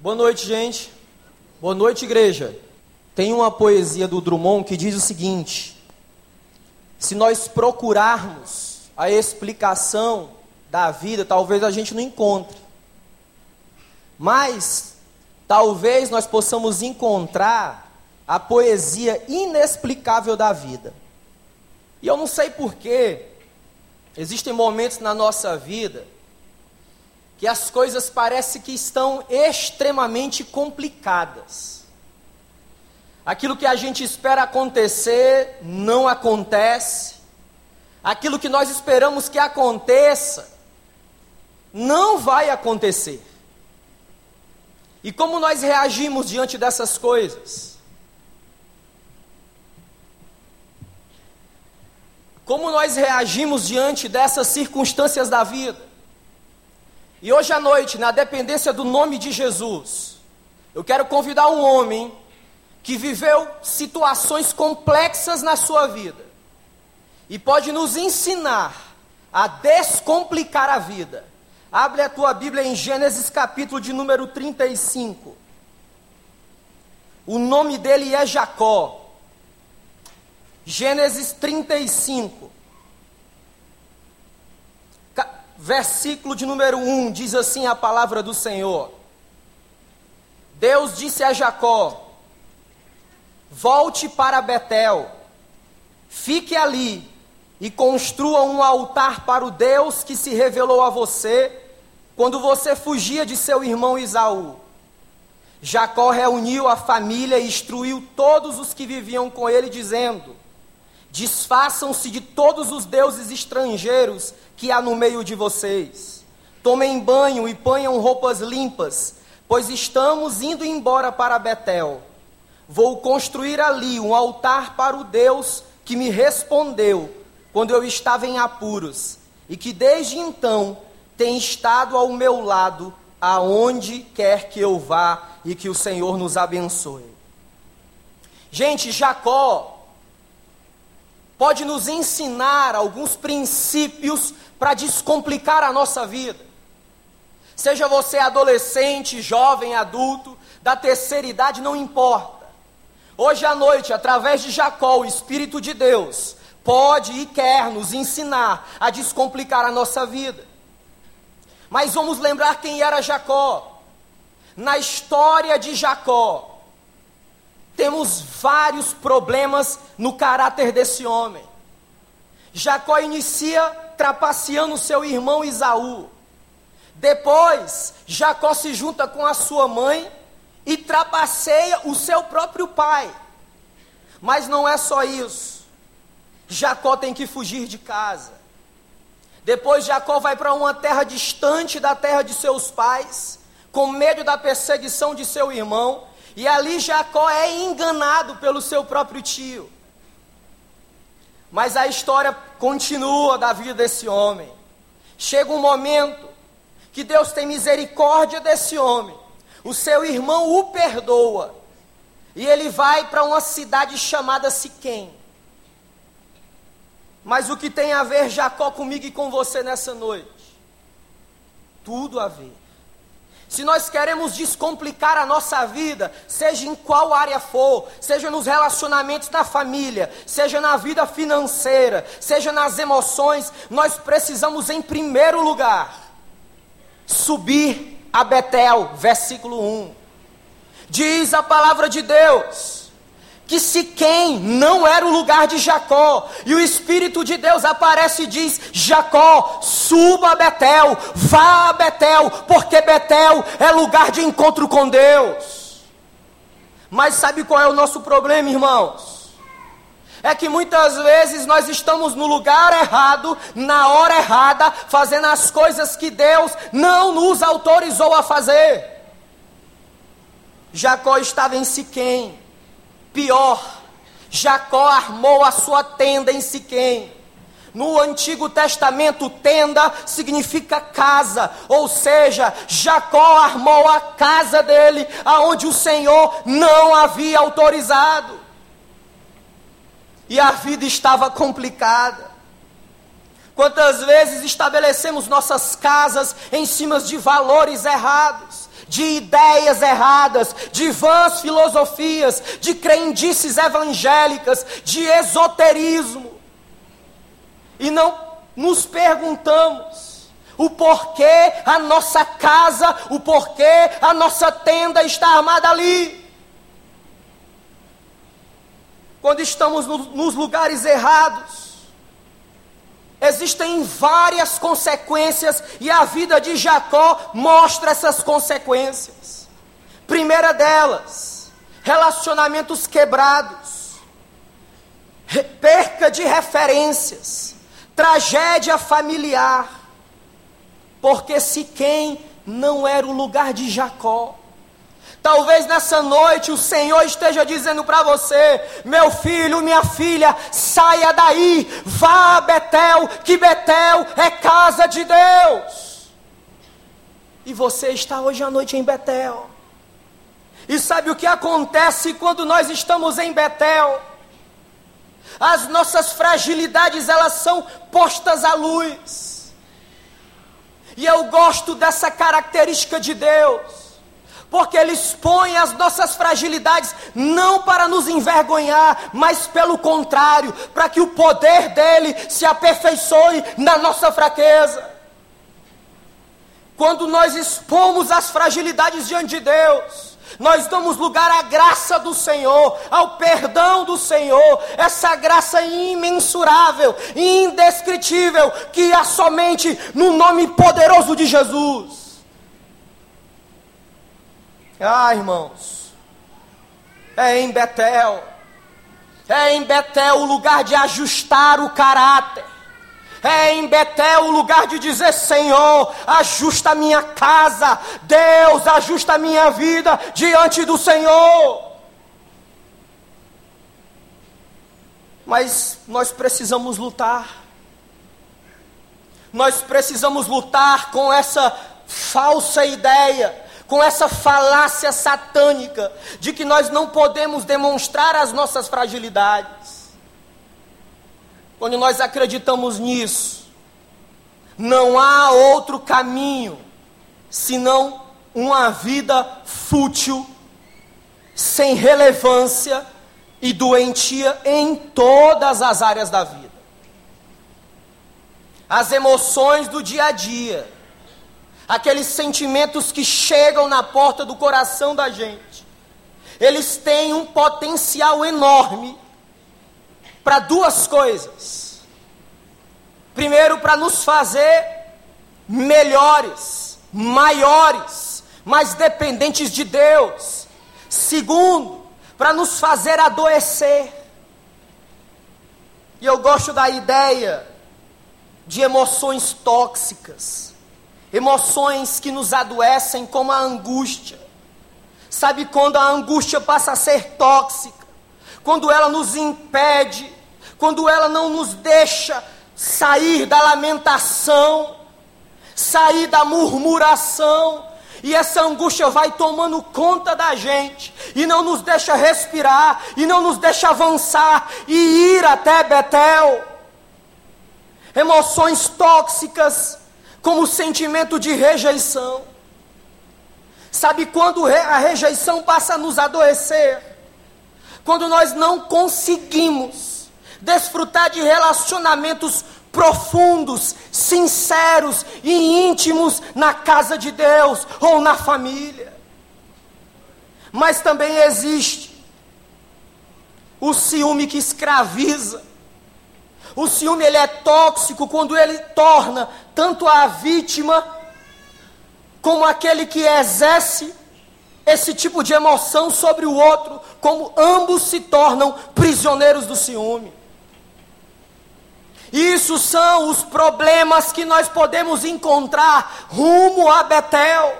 Boa noite, gente. Boa noite, igreja. Tem uma poesia do Drummond que diz o seguinte: Se nós procurarmos a explicação da vida, talvez a gente não encontre. Mas talvez nós possamos encontrar a poesia inexplicável da vida. E eu não sei porquê, existem momentos na nossa vida que as coisas parecem que estão extremamente complicadas. Aquilo que a gente espera acontecer não acontece. Aquilo que nós esperamos que aconteça não vai acontecer. E como nós reagimos diante dessas coisas? Como nós reagimos diante dessas circunstâncias da vida? E hoje à noite, na dependência do nome de Jesus, eu quero convidar um homem que viveu situações complexas na sua vida e pode nos ensinar a descomplicar a vida. Abre a tua Bíblia em Gênesis capítulo de número 35. O nome dele é Jacó. Gênesis 35 versículo de número 1 diz assim a palavra do Senhor: Deus disse a Jacó: Volte para Betel, fique ali e construa um altar para o Deus que se revelou a você quando você fugia de seu irmão Isaú. Jacó reuniu a família e instruiu todos os que viviam com ele, dizendo: Desfaçam-se de todos os deuses estrangeiros que há no meio de vocês. Tomem banho e ponham roupas limpas, pois estamos indo embora para Betel. Vou construir ali um altar para o Deus que me respondeu quando eu estava em apuros e que desde então tem estado ao meu lado aonde quer que eu vá e que o Senhor nos abençoe. Gente, Jacó pode nos ensinar alguns princípios para descomplicar a nossa vida. Seja você adolescente, jovem, adulto, da terceira idade, não importa. Hoje à noite, através de Jacó, o Espírito de Deus pode e quer nos ensinar a descomplicar a nossa vida. Mas vamos lembrar quem era Jacó. Na história de Jacó, temos vários problemas no caráter desse homem. Jacó inicia trapaceando seu irmão Isaú. Depois, Jacó se junta com a sua mãe e trapaceia o seu próprio pai. Mas não é só isso. Jacó tem que fugir de casa. Depois, Jacó vai para uma terra distante da terra de seus pais, com medo da perseguição de seu irmão, e ali Jacó é enganado pelo seu próprio tio. Mas a história continua da vida desse homem. Chega um momento que Deus tem misericórdia desse homem. O seu irmão o perdoa. E ele vai para uma cidade chamada Siquém. Mas o que tem a ver Jacó comigo e com você nessa noite? Tudo a ver. Se nós queremos descomplicar a nossa vida, seja em qual área for, seja nos relacionamentos da família, seja na vida financeira, seja nas emoções, nós precisamos, em primeiro lugar, subir a Betel, versículo 1. Diz a palavra de Deus que Siquém não era o lugar de Jacó, e o Espírito de Deus aparece e diz: Jacó, suba a Betel, vá a Betel, porque Betel é lugar de encontro com Deus. Mas sabe qual é o nosso problema, irmãos? É que muitas vezes nós estamos no lugar errado, na hora errada, fazendo as coisas que Deus não nos autorizou a fazer. Jacó estava em Siquém Pior, Jacó armou a sua tenda em Siquém. No Antigo Testamento, tenda significa casa, ou seja, Jacó armou a casa dele, aonde o Senhor não havia autorizado. E a vida estava complicada. Quantas vezes estabelecemos nossas casas em cima de valores errados? De ideias erradas, de vãs filosofias, de crendices evangélicas, de esoterismo. E não nos perguntamos o porquê a nossa casa, o porquê a nossa tenda está armada ali. Quando estamos no, nos lugares errados, Existem várias consequências e a vida de Jacó mostra essas consequências. Primeira delas, relacionamentos quebrados, perca de referências, tragédia familiar. Porque se quem não era o lugar de Jacó, Talvez nessa noite o Senhor esteja dizendo para você: meu filho, minha filha, saia daí, vá a Betel, que Betel é casa de Deus. E você está hoje à noite em Betel. E sabe o que acontece quando nós estamos em Betel? As nossas fragilidades elas são postas à luz. E eu gosto dessa característica de Deus porque Ele expõe as nossas fragilidades, não para nos envergonhar, mas pelo contrário, para que o poder dele se aperfeiçoe na nossa fraqueza. Quando nós expomos as fragilidades diante de Deus, nós damos lugar à graça do Senhor, ao perdão do Senhor, essa graça imensurável, indescritível, que há somente no nome poderoso de Jesus. Ah, irmãos, é em Betel, é em Betel o lugar de ajustar o caráter. É em Betel o lugar de dizer: Senhor, ajusta a minha casa, Deus, ajusta a minha vida diante do Senhor. Mas nós precisamos lutar. Nós precisamos lutar com essa falsa ideia com essa falácia satânica de que nós não podemos demonstrar as nossas fragilidades. Quando nós acreditamos nisso, não há outro caminho senão uma vida fútil, sem relevância e doentia em todas as áreas da vida. As emoções do dia a dia, aqueles sentimentos que chegam na porta do coração da gente, eles têm um potencial enorme para duas coisas. Primeiro, para nos fazer melhores, maiores, mais dependentes de Deus. Segundo, para nos fazer adoecer. E eu gosto da ideia de emoções tóxicas emoções que nos adoecem, como a angústia. Sabe quando a angústia passa a ser tóxica? Quando ela nos impede, quando ela não nos deixa sair da lamentação, sair da murmuração, e essa angústia vai tomando conta da gente, e não nos deixa respirar, e não nos deixa avançar e ir até Betel. Emoções tóxicas como sentimento de rejeição. Sabe quando a rejeição passa a nos adoecer? Quando nós não conseguimos desfrutar de relacionamentos profundos, sinceros e íntimos na casa de Deus ou na família. Mas também existe o ciúme que escraviza, o ciúme ele é tóxico quando ele torna tanto a vítima como aquele que exerce esse tipo de emoção sobre o outro, como ambos se tornam prisioneiros do ciúme. Isso são os problemas que nós podemos encontrar rumo a Betel.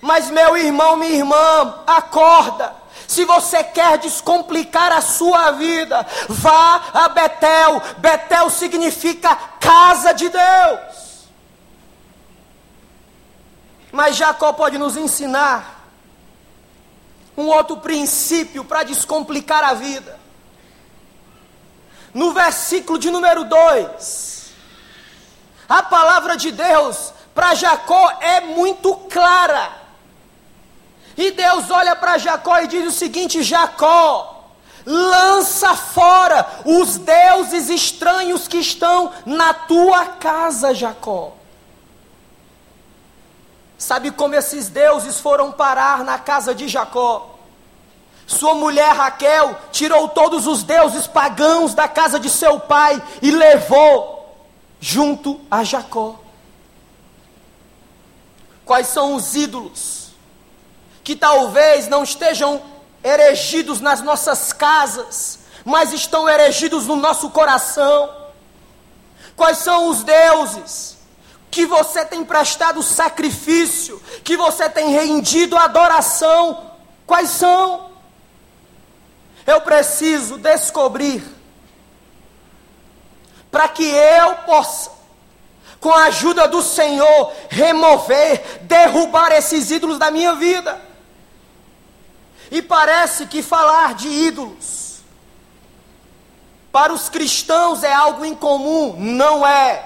Mas meu irmão, minha irmã, acorda. Se você quer descomplicar a sua vida, vá a Betel. Betel significa casa de Deus. Mas Jacó pode nos ensinar um outro princípio para descomplicar a vida. No versículo de número 2, a palavra de Deus para Jacó é muito clara. E Deus olha para Jacó e diz o seguinte: Jacó, lança fora os deuses estranhos que estão na tua casa, Jacó. Sabe como esses deuses foram parar na casa de Jacó? Sua mulher Raquel tirou todos os deuses pagãos da casa de seu pai e levou junto a Jacó. Quais são os ídolos que talvez não estejam erigidos nas nossas casas, mas estão erigidos no nosso coração? Quais são os deuses que você tem prestado sacrifício, que você tem rendido adoração? Quais são? Eu preciso descobrir para que eu possa com a ajuda do Senhor, remover, derrubar esses ídolos da minha vida. E parece que falar de ídolos para os cristãos é algo incomum, não é.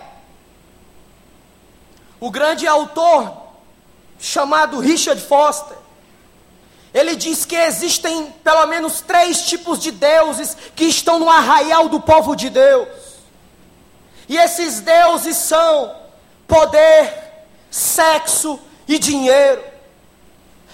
O grande autor chamado Richard Foster, ele diz que existem pelo menos três tipos de deuses que estão no arraial do povo de Deus. E esses deuses são poder, sexo e dinheiro.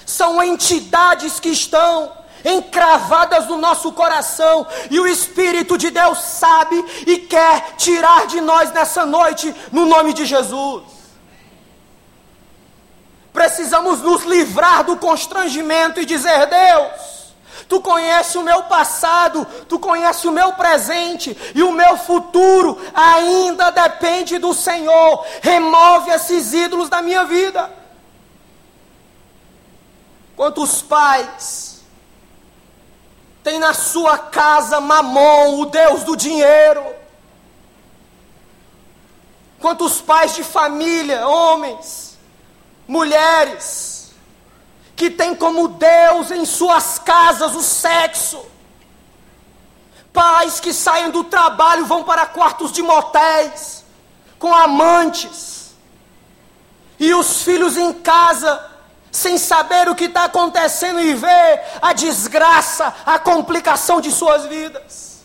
São entidades que estão encravadas no nosso coração, e o Espírito de Deus sabe e quer tirar de nós nessa noite, no nome de Jesus. Precisamos nos livrar do constrangimento e dizer: Deus, Tu conheces o meu passado, tu conheces o meu presente e o meu futuro ainda depende do Senhor. Remove esses ídolos da minha vida. Quantos pais têm na sua casa Mamon, o Deus do dinheiro? Quantos pais de família, homens, mulheres, que tem como Deus em suas casas o sexo. Pais que saem do trabalho vão para quartos de motéis, com amantes. E os filhos em casa, sem saber o que está acontecendo e ver a desgraça, a complicação de suas vidas.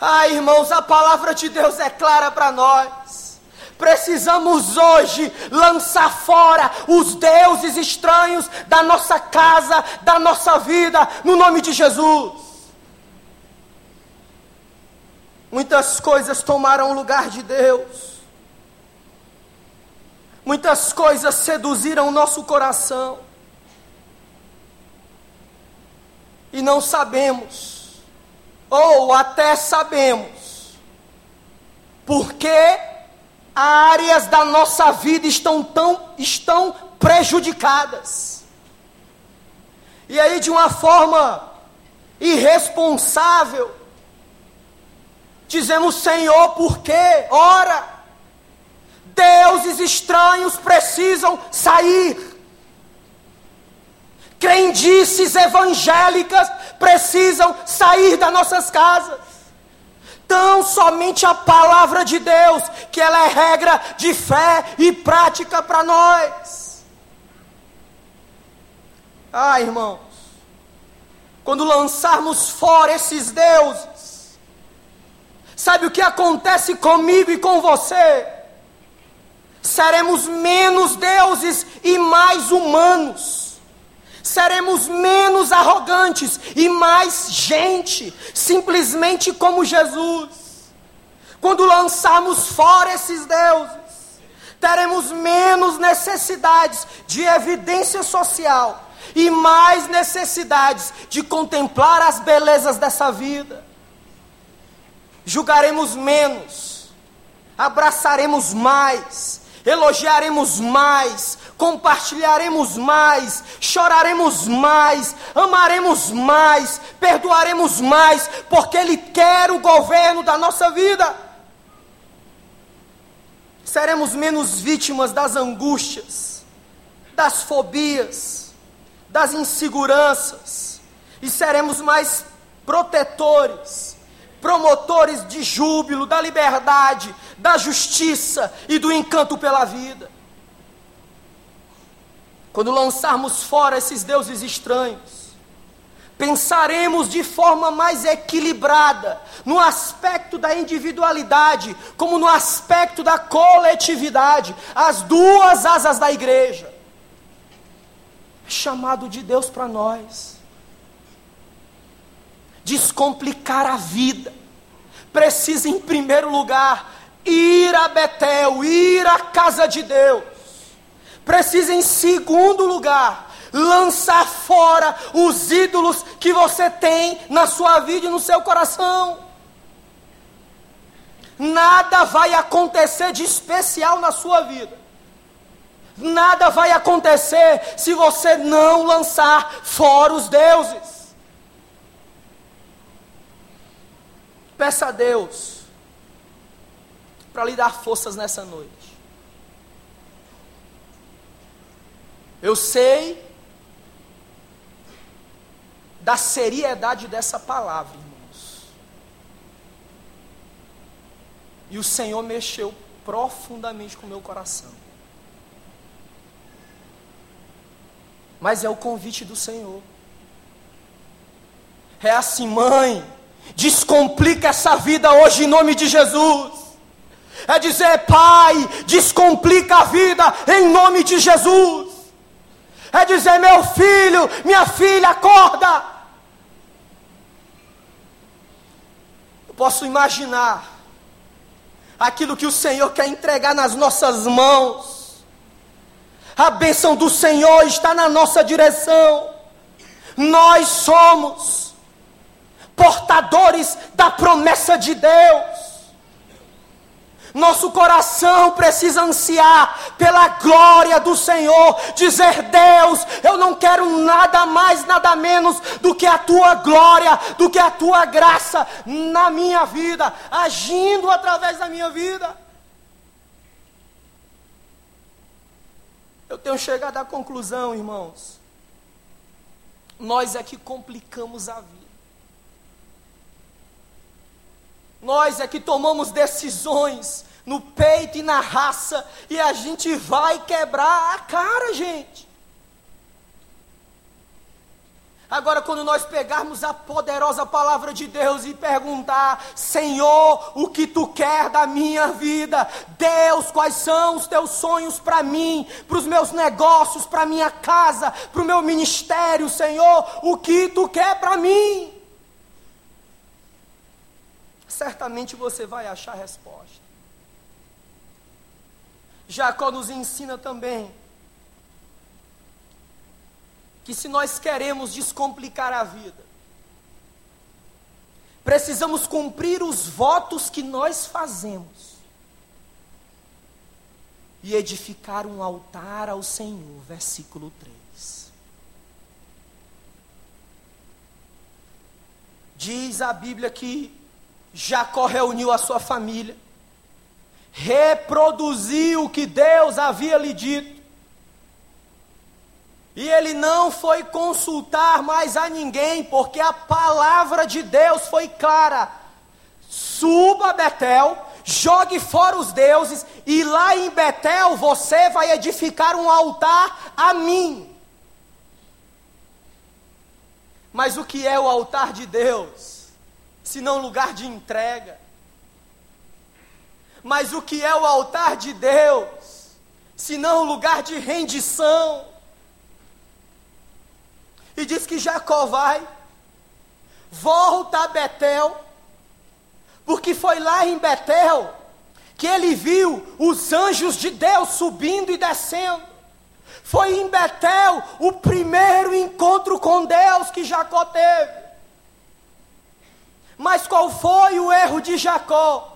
Ah, irmãos, a palavra de Deus é clara para nós. Precisamos hoje lançar fora os deuses estranhos da nossa casa, da nossa vida, no nome de Jesus. Muitas coisas tomaram o lugar de Deus. Muitas coisas seduziram o nosso coração. E não sabemos, ou até sabemos, porque áreas da nossa vida estão tão estão prejudicadas. E aí de uma forma irresponsável, dizemos Senhor, por quê? Ora, deuses estranhos precisam sair. Crendices evangélicas precisam sair das nossas casas tão somente a palavra de Deus, que ela é regra de fé e prática para nós. Ah, irmãos, quando lançarmos fora esses deuses, sabe o que acontece comigo e com você? Seremos menos deuses e mais humanos seremos menos arrogantes e mais gente, simplesmente como Jesus. Quando lançarmos fora esses deuses, teremos menos necessidades de evidência social e mais necessidades de contemplar as belezas dessa vida. Julgaremos menos, abraçaremos mais, elogiaremos mais, compartilharemos mais, choraremos mais, amaremos mais, perdoaremos mais, porque Ele quer o governo da nossa vida. Seremos menos vítimas das angústias, das fobias, das inseguranças, e seremos mais protetores, promotores de júbilo, da liberdade, da justiça e do encanto pela vida. Quando lançarmos fora esses deuses estranhos, pensaremos de forma mais equilibrada no aspecto da individualidade, como no aspecto da coletividade, as duas asas da igreja. É chamado de Deus para nós. Descomplicar a vida. Precisa, em primeiro lugar, ir a Betel, ir à casa de Deus. Precisa, em segundo lugar, lançar fora os ídolos que você tem na sua vida e no seu coração. Nada vai acontecer de especial na sua vida. Nada vai acontecer se você não lançar fora os deuses. Peça a Deus para lhe dar forças nessa noite. Eu sei da seriedade dessa palavra, irmãos. E o Senhor mexeu profundamente com o meu coração. Mas é o convite do Senhor. É assim, mãe, descomplica essa vida hoje em nome de Jesus. É dizer, pai, descomplica a vida em nome de Jesus. É dizer, meu filho, minha filha, acorda. Eu posso imaginar aquilo que o Senhor quer entregar nas nossas mãos. A bênção do Senhor está na nossa direção. Nós somos portadores da promessa de Deus. Nosso coração precisa ansiar pela glória do Senhor, dizer: Deus, eu não quero nada mais, nada menos do que a tua glória, do que a tua graça na minha vida, agindo através da minha vida. Eu tenho chegado à conclusão, irmãos, nós é que complicamos a vida. Nós é que tomamos decisões no peito e na raça, e a gente vai quebrar a cara, gente. Agora, quando nós pegarmos a poderosa palavra de Deus e perguntar, Senhor, o que tu quer da minha vida? Deus, quais são os teus sonhos para mim, para os meus negócios, para minha casa, para o meu ministério, Senhor? O que tu quer para mim? Certamente você vai achar resposta. Jacó nos ensina também que se nós queremos descomplicar a vida, precisamos cumprir os votos que nós fazemos e edificar um altar ao Senhor. Versículo 3. Diz a Bíblia que Jacó reuniu a sua família, reproduziu o que Deus havia lhe dito, e ele não foi consultar mais a ninguém, porque a palavra de Deus foi clara: suba a Betel, jogue fora os deuses, e lá em Betel você vai edificar um altar a mim. Mas o que é o altar de Deus? Senão lugar de entrega. Mas o que é o altar de Deus, senão lugar de rendição? E diz que Jacó vai, volta a Betel, porque foi lá em Betel que ele viu os anjos de Deus subindo e descendo. Foi em Betel o primeiro encontro com Deus que Jacó teve. Mas qual foi o erro de Jacó?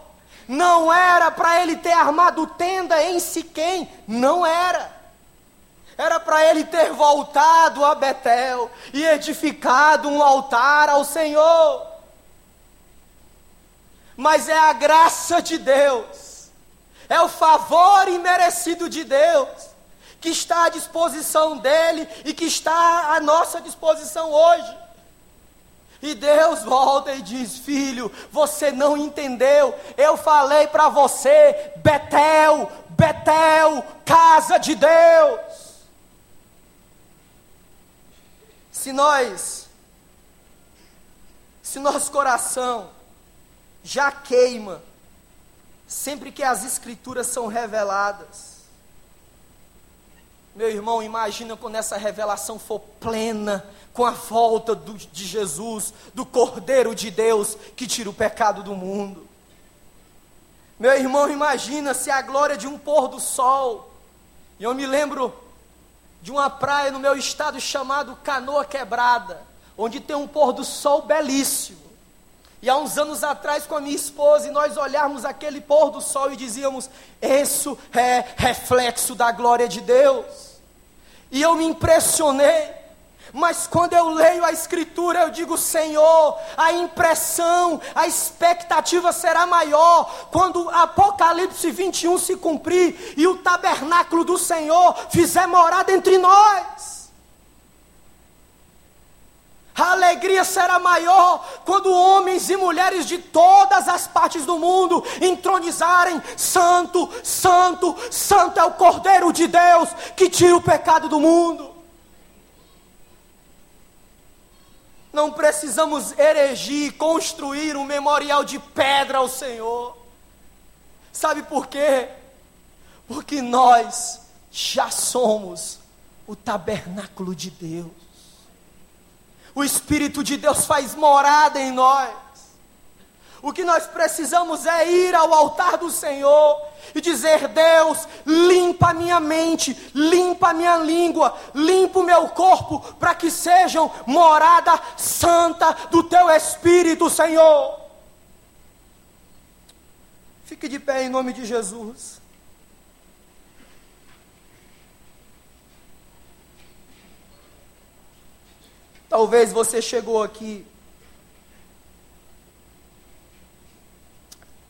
Não era para ele ter armado tenda em Siquém, não era. Era para ele ter voltado a Betel e edificado um altar ao Senhor. Mas é a graça de Deus, é o favor imerecido de Deus, que está à disposição dele e que está à nossa disposição hoje E Deus volta e diz: Filho, você não entendeu. Eu falei para você, Betel, Betel, casa de Deus. Se nós, se nosso coração já queima, sempre que as Escrituras são reveladas, meu irmão, imagina quando essa revelação for plena, com a volta do, de Jesus, do Cordeiro de Deus que tira o pecado do mundo. Meu irmão, imagina se a glória de um pôr do sol. E eu me lembro de uma praia no meu estado chamado Canoa Quebrada, onde tem um pôr do sol belíssimo. E há uns anos atrás, com a minha esposa, e nós olharmos aquele pôr do sol e dizíamos: Isso é reflexo da glória de Deus. E eu me impressionei mas quando eu leio a Escritura, eu digo, Senhor, a impressão, a expectativa será maior quando Apocalipse 21 se cumprir e o tabernáculo do Senhor fizer morada entre nós. A alegria será maior quando homens e mulheres de todas as partes do mundo entronizarem: Santo, Santo, Santo é o Cordeiro de Deus que tira o pecado do mundo. Não precisamos erigir, construir um memorial de pedra ao Senhor. Sabe por quê? Porque nós já somos o tabernáculo de Deus. O Espírito de Deus faz morada em nós. O que nós precisamos é ir ao altar do Senhor e dizer: Deus, limpa a minha mente, limpa a minha língua, limpa o meu corpo, para que sejam morada santa do teu Espírito, Senhor. Fique de pé em nome de Jesus. Talvez você chegou aqui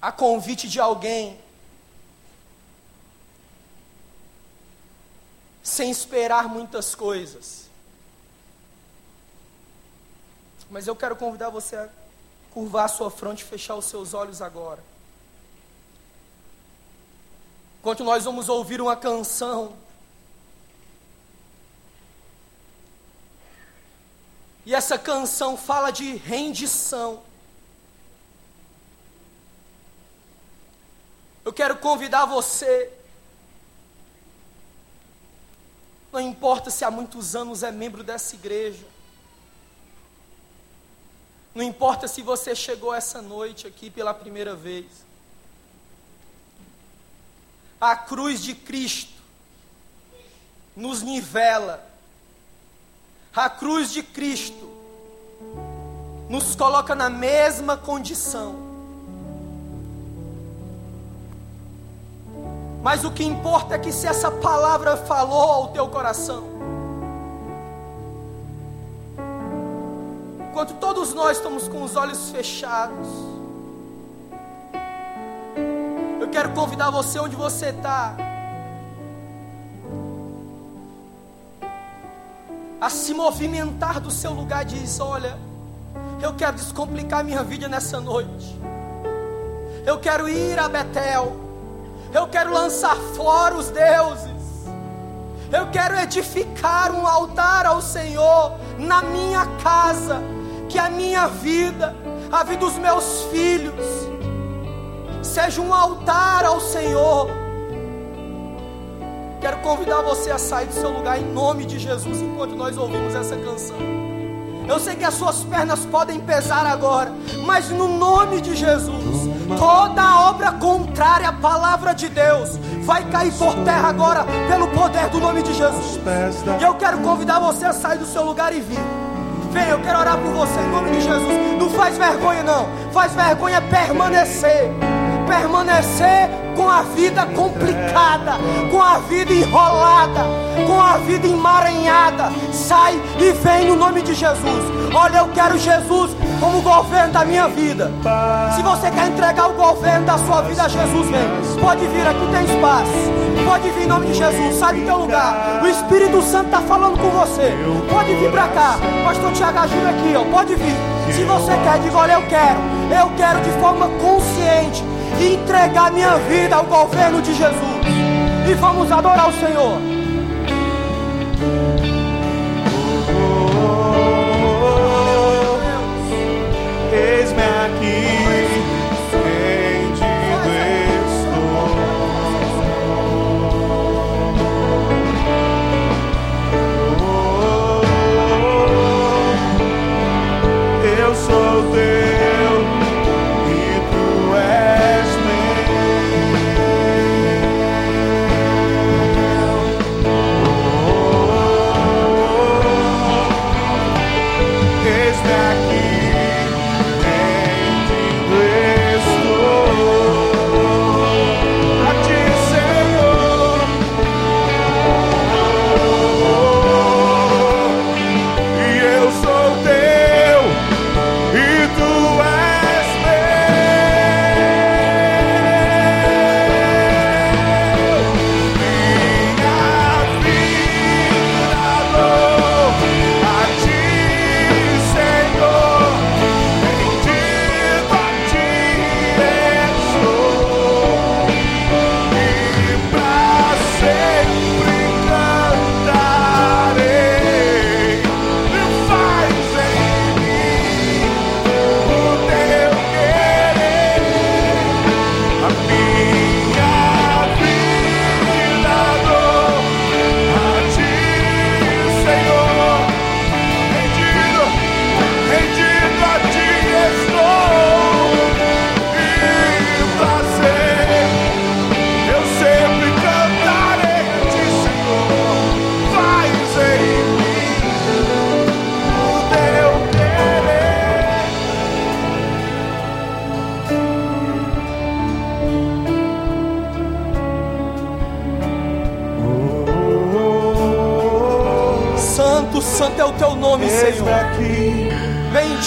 a convite de alguém, sem esperar muitas coisas. Mas eu quero convidar você a curvar a sua fronte e fechar os seus olhos agora. Enquanto nós vamos ouvir uma canção, e essa canção fala de rendição. Eu quero convidar você. Não importa se há muitos anos é membro dessa igreja. Não importa se você chegou essa noite aqui pela primeira vez. A cruz de Cristo nos nivela. A cruz de Cristo nos coloca na mesma condição. Mas o que importa é que se essa palavra falou ao teu coração, enquanto todos nós estamos com os olhos fechados, eu quero convidar você onde você está, a se movimentar do seu lugar e diz: Olha, eu quero descomplicar minha vida nessa noite. Eu quero ir a Betel. Eu quero lançar fora os deuses. Eu quero edificar um altar ao Senhor na minha casa, que a minha vida, a vida dos meus filhos, seja um altar ao Senhor. Convidar você a sair do seu lugar em nome de Jesus enquanto nós ouvimos essa canção. Eu sei que as suas pernas podem pesar agora, mas no nome de Jesus, Toda obra contrária à palavra de Deus vai cair por terra agora pelo poder do nome de Jesus. E eu quero convidar você a sair do seu lugar e vir. Vem, eu quero orar por você em nome de Jesus. Não faz vergonha, não. Faz vergonha permanecer. Permanecer com a vida complicada, com a vida enrolada, com a vida emaranhada. Sai e vem no nome de Jesus. Olha, eu quero Jesus como governo da minha vida. Se você quer entregar o governo da sua vida a Jesus, vem. Pode vir, aqui tem espaço. Pode vir em nome de Jesus, sai do teu lugar. O Espírito Santo está falando com você. Pode vir para cá. Pastor Tiago ajuda aqui, ó. Pode vir. Se você quer, diga, olha, eu quero. Eu quero de forma consciente entregar minha vida ao governo de Jesus. E vamos adorar o Senhor.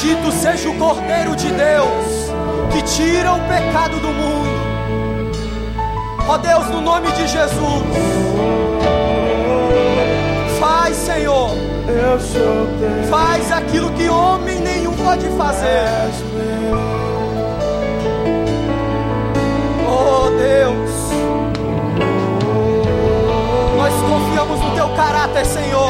Bendito seja o Cordeiro de Deus, que tira o pecado do mundo. Ó Deus, no nome de Jesus, faz, Senhor, faz aquilo que homem nenhum pode fazer. Oh Deus, nós confiamos no Teu caráter, Senhor.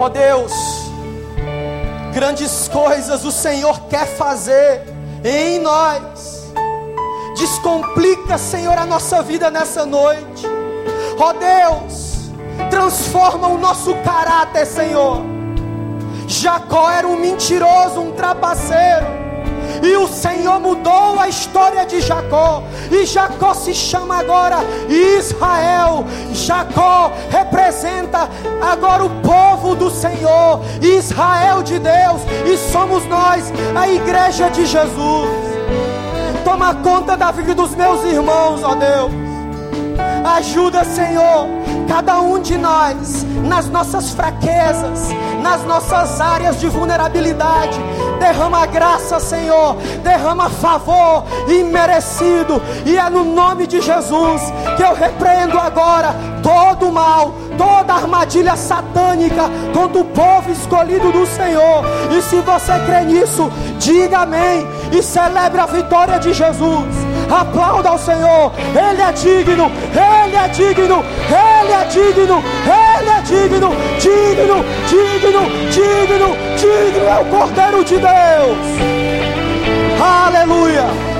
Ó oh Deus, grandes coisas o Senhor quer fazer em nós. Descomplica, Senhor, a nossa vida nessa noite. Ó oh Deus, transforma o nosso caráter, Senhor. Jacó era um mentiroso, um trapaceiro. E o Senhor mudou a história de Jacó. E Jacó se chama agora Israel. Jacó representa agora o povo do Senhor, Israel de Deus. E somos nós, a igreja de Jesus. Toma conta da vida dos meus irmãos, ó Deus. Ajuda, Senhor, cada um de nós nas nossas fraquezas, nas nossas áreas de vulnerabilidade. Derrama graça, Senhor, derrama favor imerecido, e é no nome de Jesus que eu repreendo agora todo o mal, toda armadilha satânica contra o povo escolhido do Senhor. E se você crê nisso, diga amém e celebre a vitória de Jesus. Aplauda ao Senhor. Ele é digno. Ele é digno. Ele é digno. Ele é digno. Digno, digno, digno, digno é o Cordeiro de Deus. Aleluia.